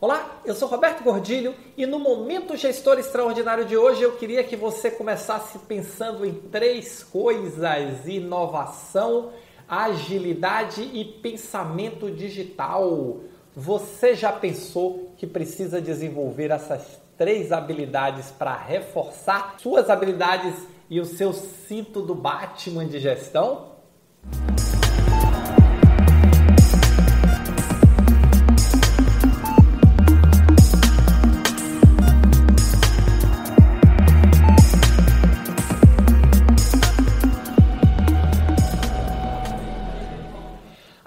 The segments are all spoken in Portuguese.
Olá, eu sou Roberto Gordilho e no Momento Gestor Extraordinário de hoje eu queria que você começasse pensando em três coisas: inovação, agilidade e pensamento digital. Você já pensou que precisa desenvolver essas três habilidades para reforçar suas habilidades e o seu cinto do Batman de gestão?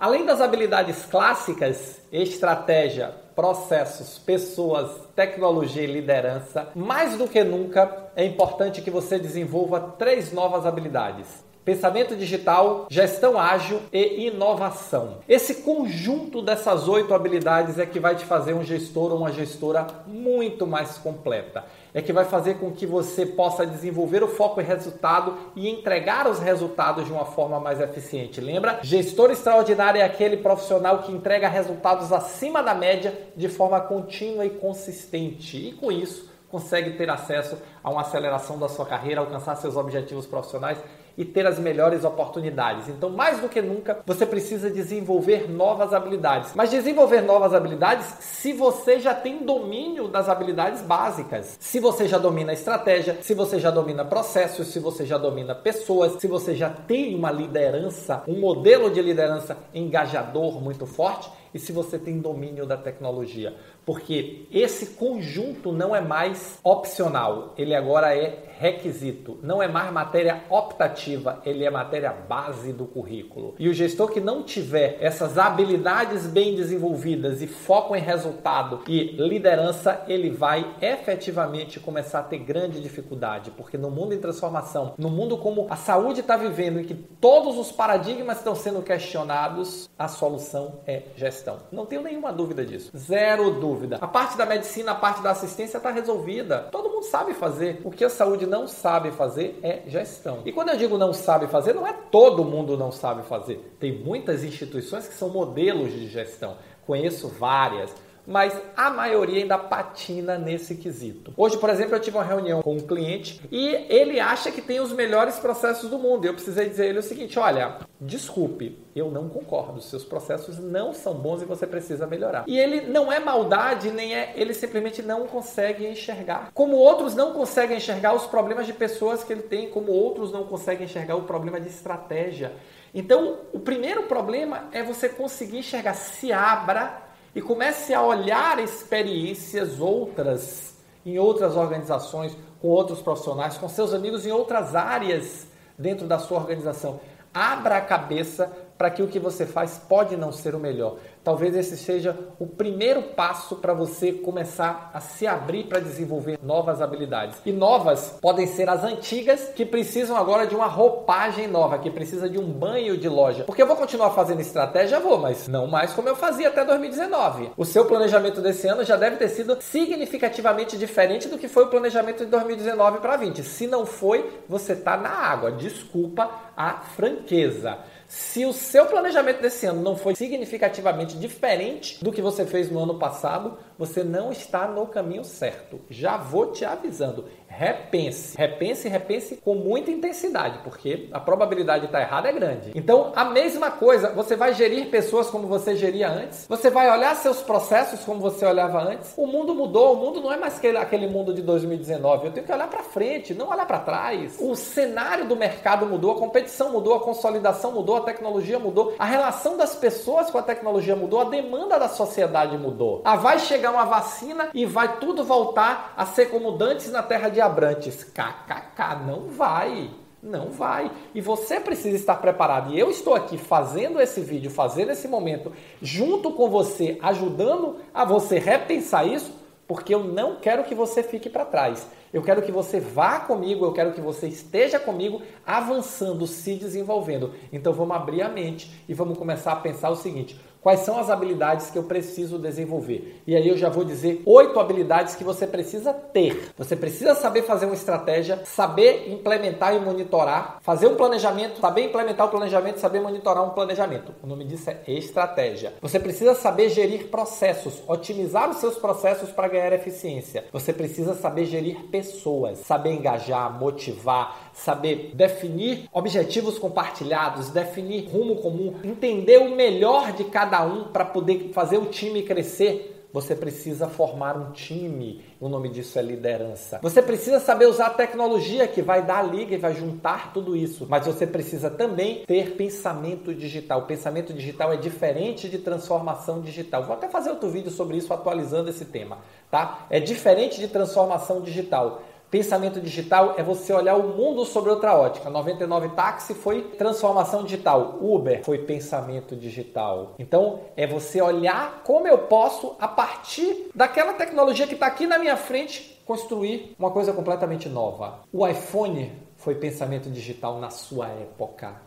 Além das habilidades clássicas, estratégia, processos, pessoas, tecnologia e liderança, mais do que nunca é importante que você desenvolva três novas habilidades. Pensamento digital, gestão ágil e inovação. Esse conjunto dessas oito habilidades é que vai te fazer um gestor ou uma gestora muito mais completa é que vai fazer com que você possa desenvolver o foco e resultado e entregar os resultados de uma forma mais eficiente. Lembra? Gestor extraordinário é aquele profissional que entrega resultados acima da média de forma contínua e consistente. E com isso, consegue ter acesso a uma aceleração da sua carreira, alcançar seus objetivos profissionais e ter as melhores oportunidades. Então, mais do que nunca, você precisa desenvolver novas habilidades. Mas desenvolver novas habilidades se você já tem domínio das habilidades básicas. Se você já domina estratégia, se você já domina processos, se você já domina pessoas, se você já tem uma liderança, um modelo de liderança engajador muito forte e se você tem domínio da tecnologia. Porque esse conjunto não é mais opcional, ele agora é requisito. Não é mais matéria optativa, ele é matéria base do currículo. E o gestor que não tiver essas habilidades bem desenvolvidas e foco em resultado e liderança, ele vai efetivamente começar a ter grande dificuldade, porque no mundo em transformação, no mundo como a saúde está vivendo, em que todos os paradigmas estão sendo questionados, a solução é gestão. Não tenho nenhuma dúvida disso. Zero dúvida. A parte da medicina, a parte da assistência está resolvida. Todo mundo sabe fazer. O que a saúde não sabe fazer é gestão. E quando eu digo não sabe fazer, não é todo mundo não sabe fazer. Tem muitas instituições que são modelos de gestão. Conheço várias mas a maioria ainda patina nesse quesito. Hoje, por exemplo, eu tive uma reunião com um cliente e ele acha que tem os melhores processos do mundo. Eu precisei dizer a ele o seguinte: olha, desculpe, eu não concordo. Seus processos não são bons e você precisa melhorar. E ele não é maldade, nem é. Ele simplesmente não consegue enxergar. Como outros não conseguem enxergar os problemas de pessoas que ele tem, como outros não conseguem enxergar o problema de estratégia. Então, o primeiro problema é você conseguir enxergar. Se abra e comece a olhar experiências outras em outras organizações, com outros profissionais, com seus amigos em outras áreas dentro da sua organização. Abra a cabeça para que o que você faz pode não ser o melhor. Talvez esse seja o primeiro passo para você começar a se abrir para desenvolver novas habilidades. E novas podem ser as antigas que precisam agora de uma roupagem nova, que precisa de um banho de loja. Porque eu vou continuar fazendo estratégia, vou, mas não mais como eu fazia até 2019. O seu planejamento desse ano já deve ter sido significativamente diferente do que foi o planejamento de 2019 para 20. Se não foi, você está na água. Desculpa a franqueza. Se o seu planejamento desse ano não foi significativamente diferente do que você fez no ano passado, você não está no caminho certo. Já vou te avisando repense. Repense, repense com muita intensidade, porque a probabilidade de estar errado é grande. Então, a mesma coisa, você vai gerir pessoas como você geria antes, você vai olhar seus processos como você olhava antes. O mundo mudou, o mundo não é mais aquele mundo de 2019. Eu tenho que olhar para frente, não olhar para trás. O cenário do mercado mudou, a competição mudou, a consolidação mudou, a tecnologia mudou, a relação das pessoas com a tecnologia mudou, a demanda da sociedade mudou. Ah, vai chegar uma vacina e vai tudo voltar a ser como dantes na terra de Abrantes. KKK, não vai. Não vai. E você precisa estar preparado. E eu estou aqui fazendo esse vídeo, fazendo esse momento, junto com você, ajudando a você repensar isso, porque eu não quero que você fique para trás. Eu quero que você vá comigo, eu quero que você esteja comigo, avançando, se desenvolvendo. Então vamos abrir a mente e vamos começar a pensar o seguinte: quais são as habilidades que eu preciso desenvolver. E aí eu já vou dizer oito habilidades que você precisa ter. Você precisa saber fazer uma estratégia, saber implementar e monitorar, fazer um planejamento, saber implementar o planejamento, saber monitorar um planejamento. O nome disso é estratégia. Você precisa saber gerir processos, otimizar os seus processos para ganhar eficiência. Você precisa saber gerir pessoas, saber engajar, motivar, saber definir objetivos compartilhados, definir rumo comum, entender o melhor de cada um para poder fazer o time crescer. Você precisa formar um time. O nome disso é liderança. Você precisa saber usar a tecnologia que vai dar a liga e vai juntar tudo isso. Mas você precisa também ter pensamento digital. O pensamento digital é diferente de transformação digital. Vou até fazer outro vídeo sobre isso atualizando esse tema, tá? É diferente de transformação digital. Pensamento digital é você olhar o mundo sobre outra ótica. 99 táxi foi transformação digital. Uber foi pensamento digital. Então é você olhar como eu posso, a partir daquela tecnologia que está aqui na minha frente, construir uma coisa completamente nova. O iPhone foi pensamento digital na sua época.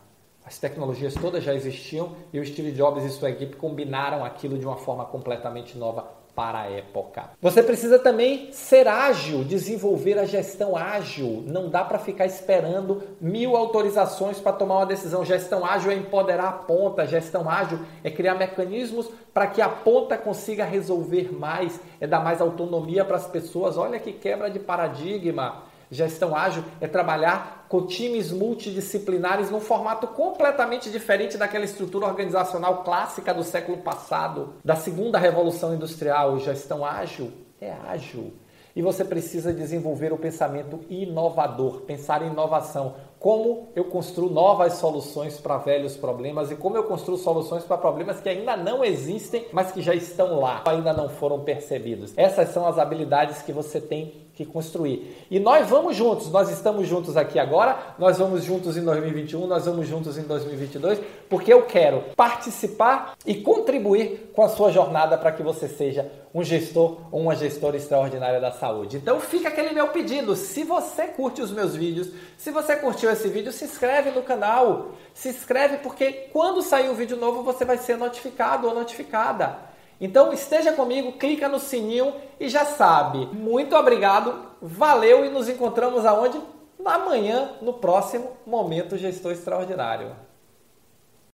As tecnologias todas já existiam e o Steve Jobs e sua equipe combinaram aquilo de uma forma completamente nova para a época. Você precisa também ser ágil, desenvolver a gestão ágil. Não dá para ficar esperando mil autorizações para tomar uma decisão. Gestão ágil é empoderar a ponta, gestão ágil é criar mecanismos para que a ponta consiga resolver mais, é dar mais autonomia para as pessoas. Olha que quebra de paradigma. Gestão ágil é trabalhar com times multidisciplinares num formato completamente diferente daquela estrutura organizacional clássica do século passado, da segunda revolução industrial. Gestão ágil é ágil. E você precisa desenvolver o pensamento inovador, pensar em inovação. Como eu construo novas soluções para velhos problemas e como eu construo soluções para problemas que ainda não existem, mas que já estão lá, ainda não foram percebidos. Essas são as habilidades que você tem que construir. E nós vamos juntos, nós estamos juntos aqui agora, nós vamos juntos em 2021, nós vamos juntos em 2022, porque eu quero participar e contribuir com a sua jornada para que você seja um gestor ou uma gestora extraordinária da saúde. Então fica aquele meu pedido, se você curte os meus vídeos, se você curtiu esse vídeo, se inscreve no canal, se inscreve porque quando sair um vídeo novo você vai ser notificado ou notificada. Então esteja comigo, clica no sininho e já sabe. Muito obrigado, valeu e nos encontramos aonde? Amanhã, no próximo Momento Gestor Extraordinário.